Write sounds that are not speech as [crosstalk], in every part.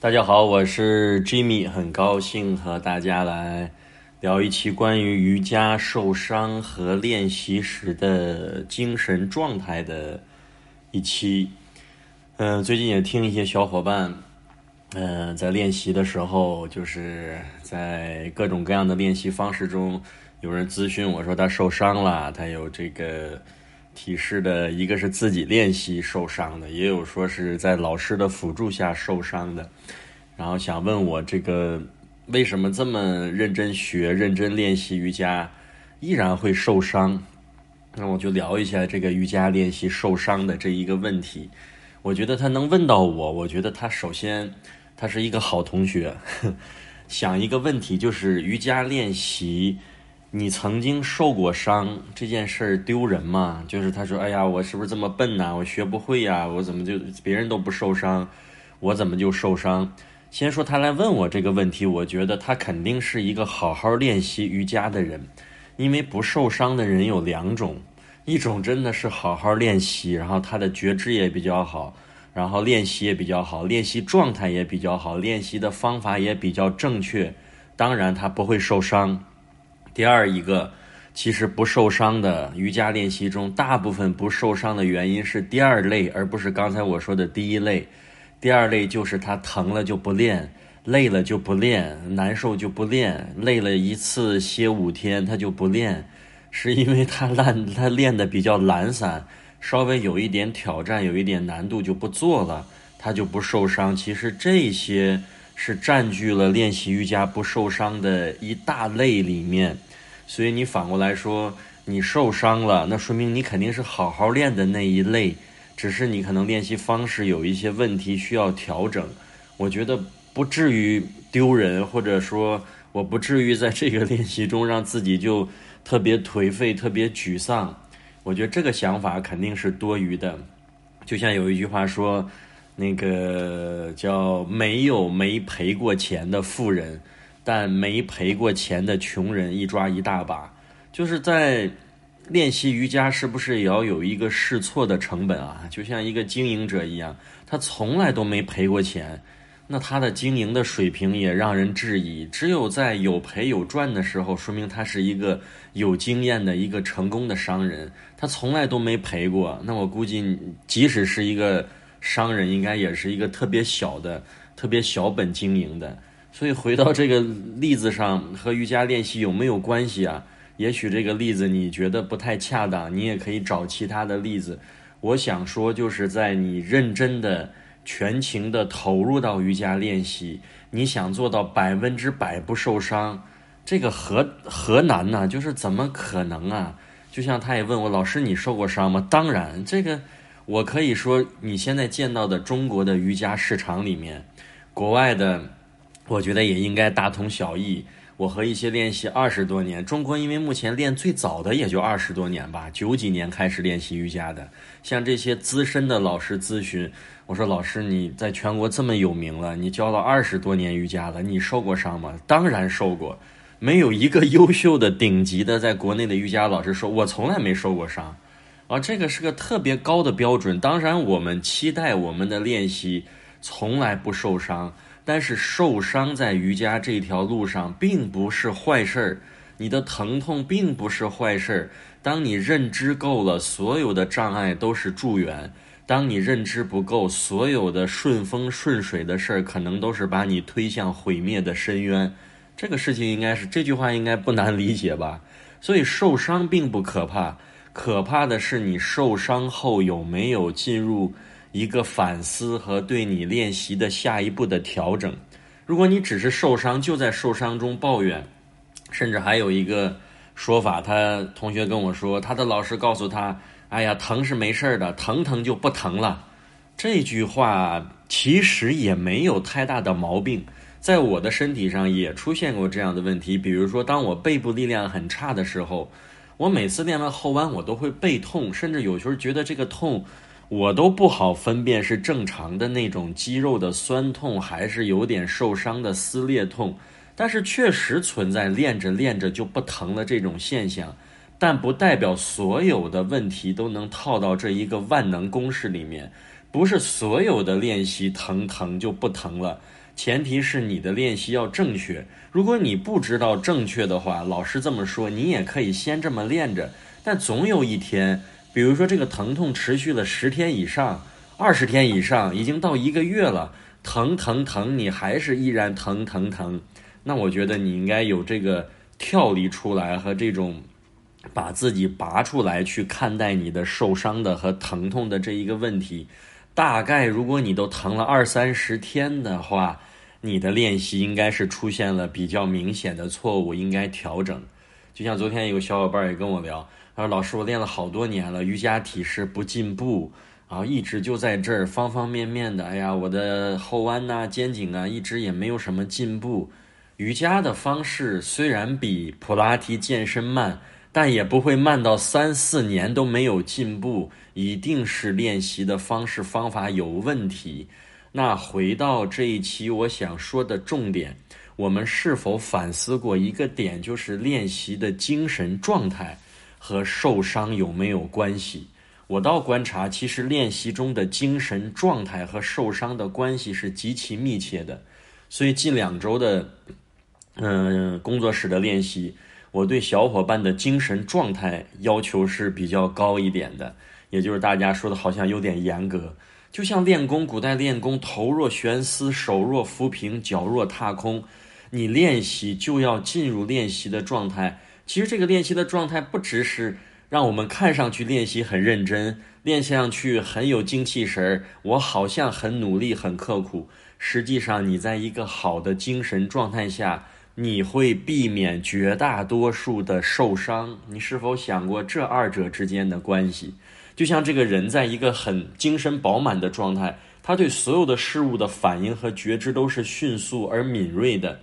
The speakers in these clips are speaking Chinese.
大家好，我是 Jimmy，很高兴和大家来聊一期关于瑜伽受伤和练习时的精神状态的一期。嗯，最近也听一些小伙伴，嗯，在练习的时候，就是在各种各样的练习方式中，有人咨询我说他受伤了，他有这个。提示的一个是自己练习受伤的，也有说是在老师的辅助下受伤的，然后想问我这个为什么这么认真学、认真练习瑜伽，依然会受伤？那我就聊一下这个瑜伽练习受伤的这一个问题。我觉得他能问到我，我觉得他首先他是一个好同学。[laughs] 想一个问题，就是瑜伽练习。你曾经受过伤这件事儿丢人吗？就是他说：“哎呀，我是不是这么笨呐？我学不会呀？我怎么就别人都不受伤，我怎么就受伤？”先说他来问我这个问题，我觉得他肯定是一个好好练习瑜伽的人，因为不受伤的人有两种，一种真的是好好练习，然后他的觉知也比较好，然后练习也比较好，练习状态也比较好，练习的方法也比较正确，当然他不会受伤。第二一个，其实不受伤的瑜伽练习中，大部分不受伤的原因是第二类，而不是刚才我说的第一类。第二类就是他疼了就不练，累了就不练，难受就不练，累了一次歇五天他就不练，是因为他懒，[laughs] 他练的比较懒散，稍微有一点挑战，有一点难度就不做了，他就不受伤。其实这些。是占据了练习瑜伽不受伤的一大类里面，所以你反过来说，你受伤了，那说明你肯定是好好练的那一类，只是你可能练习方式有一些问题需要调整。我觉得不至于丢人，或者说我不至于在这个练习中让自己就特别颓废、特别沮丧。我觉得这个想法肯定是多余的。就像有一句话说。那个叫没有没赔过钱的富人，但没赔过钱的穷人一抓一大把。就是在练习瑜伽，是不是也要有一个试错的成本啊？就像一个经营者一样，他从来都没赔过钱，那他的经营的水平也让人质疑。只有在有赔有赚的时候，说明他是一个有经验的一个成功的商人。他从来都没赔过，那我估计，即使是一个。商人应该也是一个特别小的、特别小本经营的，所以回到这个例子上，和瑜伽练习有没有关系啊？也许这个例子你觉得不太恰当，你也可以找其他的例子。我想说，就是在你认真的、全情的投入到瑜伽练习，你想做到百分之百不受伤，这个何何难呢？就是怎么可能啊？就像他也问我老师，你受过伤吗？当然，这个。我可以说，你现在见到的中国的瑜伽市场里面，国外的，我觉得也应该大同小异。我和一些练习二十多年，中国因为目前练最早的也就二十多年吧，九几年开始练习瑜伽的，像这些资深的老师咨询，我说老师你在全国这么有名了，你教了二十多年瑜伽了，你受过伤吗？当然受过，没有一个优秀的顶级的在国内的瑜伽老师说我从来没受过伤。啊，这个是个特别高的标准。当然，我们期待我们的练习从来不受伤。但是，受伤在瑜伽这条路上并不是坏事儿。你的疼痛并不是坏事儿。当你认知够了，所有的障碍都是助缘；当你认知不够，所有的顺风顺水的事儿，可能都是把你推向毁灭的深渊。这个事情应该是这句话应该不难理解吧？所以，受伤并不可怕。可怕的是，你受伤后有没有进入一个反思和对你练习的下一步的调整？如果你只是受伤，就在受伤中抱怨，甚至还有一个说法，他同学跟我说，他的老师告诉他：“哎呀，疼是没事儿的，疼疼就不疼了。”这句话其实也没有太大的毛病，在我的身体上也出现过这样的问题，比如说，当我背部力量很差的时候。我每次练完后弯，我都会背痛，甚至有时候觉得这个痛，我都不好分辨是正常的那种肌肉的酸痛，还是有点受伤的撕裂痛。但是确实存在练着练着就不疼了这种现象，但不代表所有的问题都能套到这一个万能公式里面。不是所有的练习疼疼就不疼了，前提是你的练习要正确。如果你不知道正确的话，老师这么说，你也可以先这么练着。但总有一天，比如说这个疼痛持续了十天以上、二十天以上，已经到一个月了，疼疼疼，你还是依然疼疼疼，那我觉得你应该有这个跳离出来和这种。把自己拔出来去看待你的受伤的和疼痛的这一个问题，大概如果你都疼了二三十天的话，你的练习应该是出现了比较明显的错误，应该调整。就像昨天有小伙伴也跟我聊，他说：“老师，我练了好多年了，瑜伽体式不进步，然后一直就在这儿方方面面的，哎呀，我的后弯呐、肩颈啊，一直也没有什么进步。瑜伽的方式虽然比普拉提健身慢。”但也不会慢到三四年都没有进步，一定是练习的方式方法有问题。那回到这一期我想说的重点，我们是否反思过一个点，就是练习的精神状态和受伤有没有关系？我倒观察，其实练习中的精神状态和受伤的关系是极其密切的。所以近两周的，嗯，工作室的练习。我对小伙伴的精神状态要求是比较高一点的，也就是大家说的好像有点严格。就像练功，古代练功，头若悬丝，手若浮萍，脚若踏空。你练习就要进入练习的状态。其实这个练习的状态不只是让我们看上去练习很认真，练上去很有精气神儿，我好像很努力、很刻苦。实际上，你在一个好的精神状态下。你会避免绝大多数的受伤。你是否想过这二者之间的关系？就像这个人在一个很精神饱满的状态，他对所有的事物的反应和觉知都是迅速而敏锐的。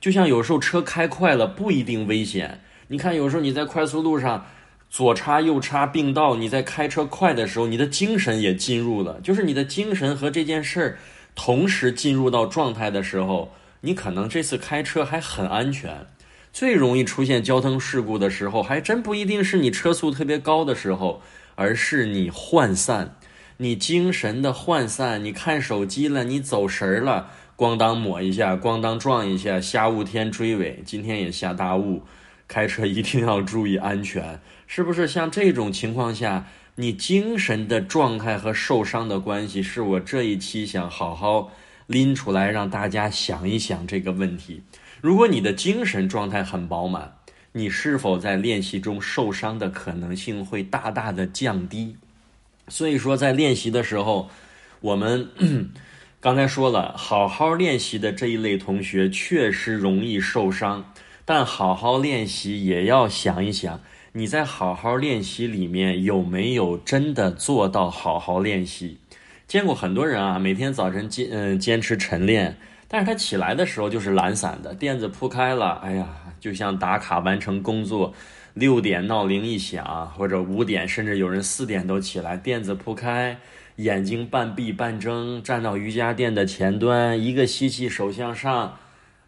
就像有时候车开快了不一定危险。你看，有时候你在快速路上左插右插并道，你在开车快的时候，你的精神也进入了，就是你的精神和这件事儿同时进入到状态的时候。你可能这次开车还很安全，最容易出现交通事故的时候，还真不一定是你车速特别高的时候，而是你涣散，你精神的涣散，你看手机了，你走神儿了，咣当抹一下，咣当撞一下，下雾天追尾，今天也下大雾，开车一定要注意安全，是不是？像这种情况下，你精神的状态和受伤的关系，是我这一期想好好。拎出来让大家想一想这个问题：如果你的精神状态很饱满，你是否在练习中受伤的可能性会大大的降低？所以说，在练习的时候，我们 [clears throat] 刚才说了，好好练习的这一类同学确实容易受伤，但好好练习也要想一想，你在好好练习里面有没有真的做到好好练习？见过很多人啊，每天早晨坚嗯坚持晨练，但是他起来的时候就是懒散的，垫子铺开了，哎呀，就像打卡完成工作，六点闹铃一响，或者五点，甚至有人四点都起来，垫子铺开，眼睛半闭半睁，站到瑜伽垫的前端，一个吸气手向上，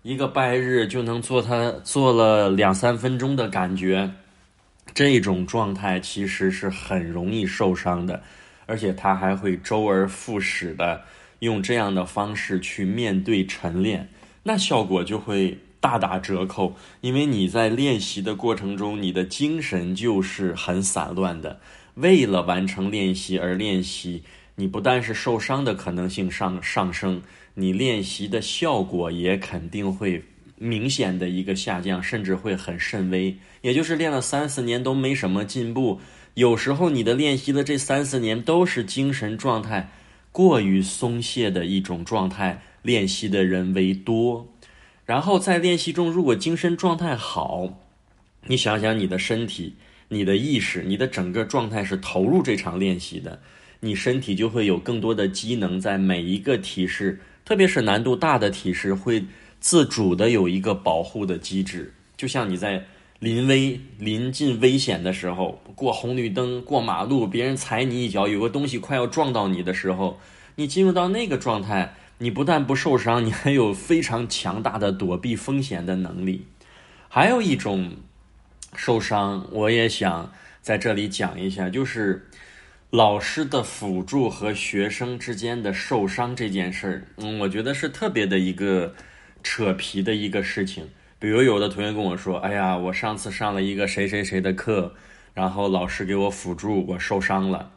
一个拜日就能做他做了两三分钟的感觉，这种状态其实是很容易受伤的。而且他还会周而复始的用这样的方式去面对晨练，那效果就会大打折扣。因为你在练习的过程中，你的精神就是很散乱的，为了完成练习而练习，你不但是受伤的可能性上上升，你练习的效果也肯定会明显的一个下降，甚至会很甚微。也就是练了三四年都没什么进步。有时候你的练习的这三四年都是精神状态过于松懈的一种状态，练习的人为多。然后在练习中，如果精神状态好，你想想你的身体、你的意识、你的整个状态是投入这场练习的，你身体就会有更多的机能，在每一个体式，特别是难度大的体式，会自主的有一个保护的机制，就像你在。临危临近危险的时候，过红绿灯、过马路，别人踩你一脚，有个东西快要撞到你的时候，你进入到那个状态，你不但不受伤，你还有非常强大的躲避风险的能力。还有一种受伤，我也想在这里讲一下，就是老师的辅助和学生之间的受伤这件事儿，嗯，我觉得是特别的一个扯皮的一个事情。比如有的同学跟我说：“哎呀，我上次上了一个谁谁谁的课，然后老师给我辅助，我受伤了。”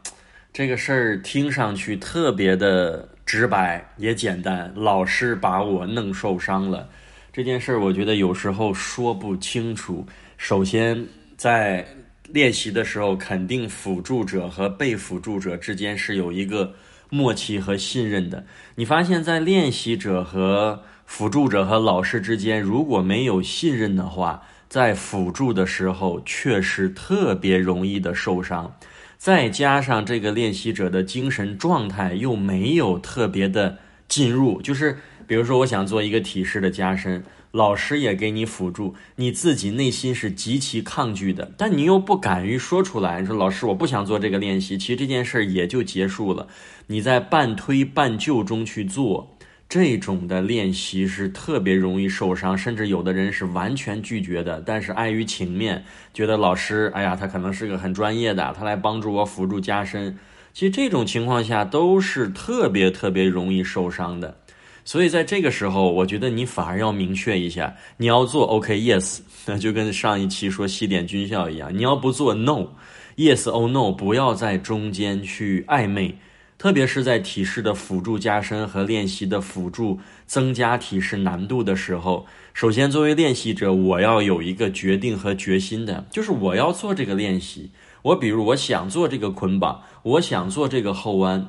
这个事儿听上去特别的直白也简单，老师把我弄受伤了。这件事儿，我觉得有时候说不清楚。首先，在练习的时候，肯定辅助者和被辅助者之间是有一个默契和信任的。你发现，在练习者和辅助者和老师之间，如果没有信任的话，在辅助的时候确实特别容易的受伤。再加上这个练习者的精神状态又没有特别的进入，就是比如说，我想做一个体式的加深，老师也给你辅助，你自己内心是极其抗拒的，但你又不敢于说出来，你说老师我不想做这个练习，其实这件事儿也就结束了，你在半推半就中去做。这种的练习是特别容易受伤，甚至有的人是完全拒绝的。但是碍于情面，觉得老师，哎呀，他可能是个很专业的，他来帮助我辅助加深。其实这种情况下都是特别特别容易受伤的。所以在这个时候，我觉得你反而要明确一下，你要做 OK，Yes，那就跟上一期说西点军校一样，你要不做 No，Yes or No，不要在中间去暧昧。特别是在体式的辅助加深和练习的辅助增加体式难度的时候，首先作为练习者，我要有一个决定和决心的，就是我要做这个练习。我比如我想做这个捆绑，我想做这个后弯，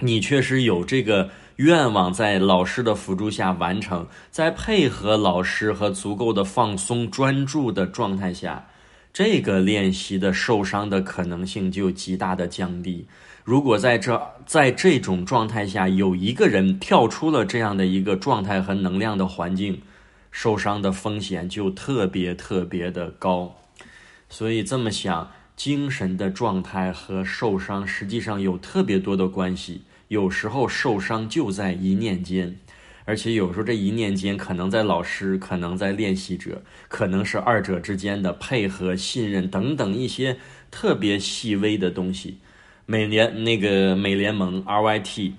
你确实有这个愿望，在老师的辅助下完成，在配合老师和足够的放松专注的状态下，这个练习的受伤的可能性就极大的降低。如果在这在这种状态下有一个人跳出了这样的一个状态和能量的环境，受伤的风险就特别特别的高。所以这么想，精神的状态和受伤实际上有特别多的关系。有时候受伤就在一念间，而且有时候这一念间可能在老师，可能在练习者，可能是二者之间的配合、信任等等一些特别细微的东西。美联那个美联盟 RYT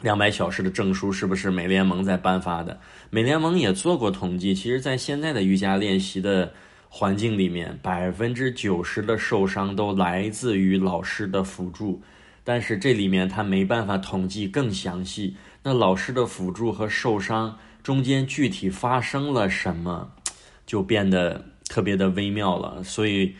两百小时的证书是不是美联盟在颁发的？美联盟也做过统计，其实，在现在的瑜伽练习的环境里面，百分之九十的受伤都来自于老师的辅助。但是这里面他没办法统计更详细。那老师的辅助和受伤中间具体发生了什么，就变得特别的微妙了。所以。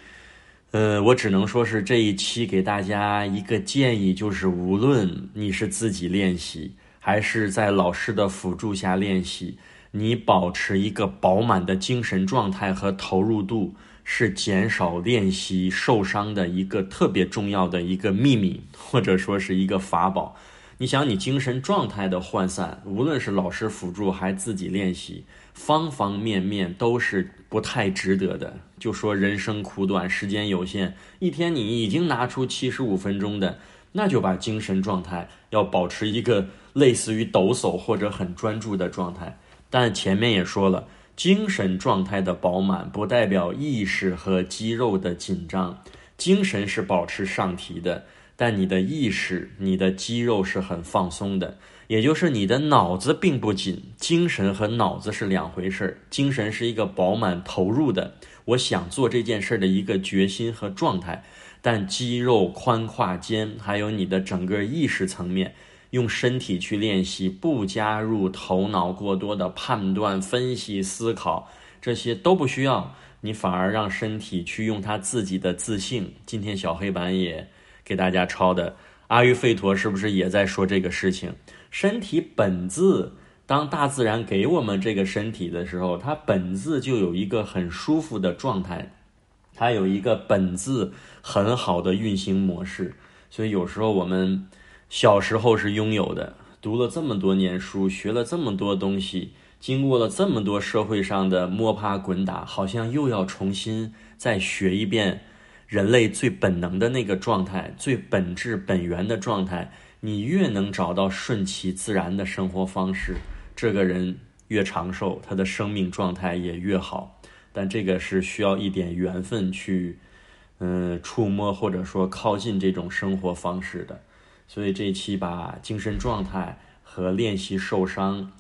呃，我只能说是这一期给大家一个建议，就是无论你是自己练习，还是在老师的辅助下练习，你保持一个饱满的精神状态和投入度，是减少练习受伤的一个特别重要的一个秘密，或者说是一个法宝。你想，你精神状态的涣散，无论是老师辅助还是自己练习。方方面面都是不太值得的。就说人生苦短，时间有限，一天你已经拿出七十五分钟的，那就把精神状态要保持一个类似于抖擞或者很专注的状态。但前面也说了，精神状态的饱满不代表意识和肌肉的紧张，精神是保持上提的，但你的意识、你的肌肉是很放松的。也就是你的脑子并不紧，精神和脑子是两回事儿。精神是一个饱满投入的，我想做这件事儿的一个决心和状态。但肌肉、髋胯间，还有你的整个意识层面，用身体去练习，不加入头脑过多的判断、分析、思考，这些都不需要。你反而让身体去用他自己的自信。今天小黑板也给大家抄的，阿育吠陀是不是也在说这个事情？身体本自，当大自然给我们这个身体的时候，它本自就有一个很舒服的状态，它有一个本自很好的运行模式。所以有时候我们小时候是拥有的，读了这么多年书，学了这么多东西，经过了这么多社会上的摸爬滚打，好像又要重新再学一遍人类最本能的那个状态，最本质本源的状态。你越能找到顺其自然的生活方式，这个人越长寿，他的生命状态也越好。但这个是需要一点缘分去，嗯，触摸或者说靠近这种生活方式的。所以这一期把精神状态和练习受伤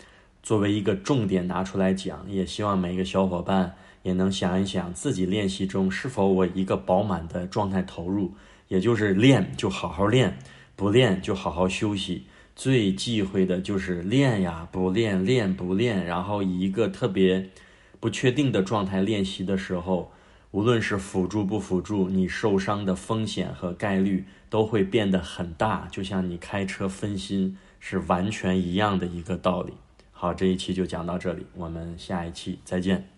作为一个重点拿出来讲，也希望每一个小伙伴也能想一想自己练习中是否我一个饱满的状态投入，也就是练就好好练，不练就好好休息。最忌讳的就是练呀，不练，练不练，然后以一个特别不确定的状态练习的时候，无论是辅助不辅助，你受伤的风险和概率都会变得很大，就像你开车分心是完全一样的一个道理。好，这一期就讲到这里，我们下一期再见。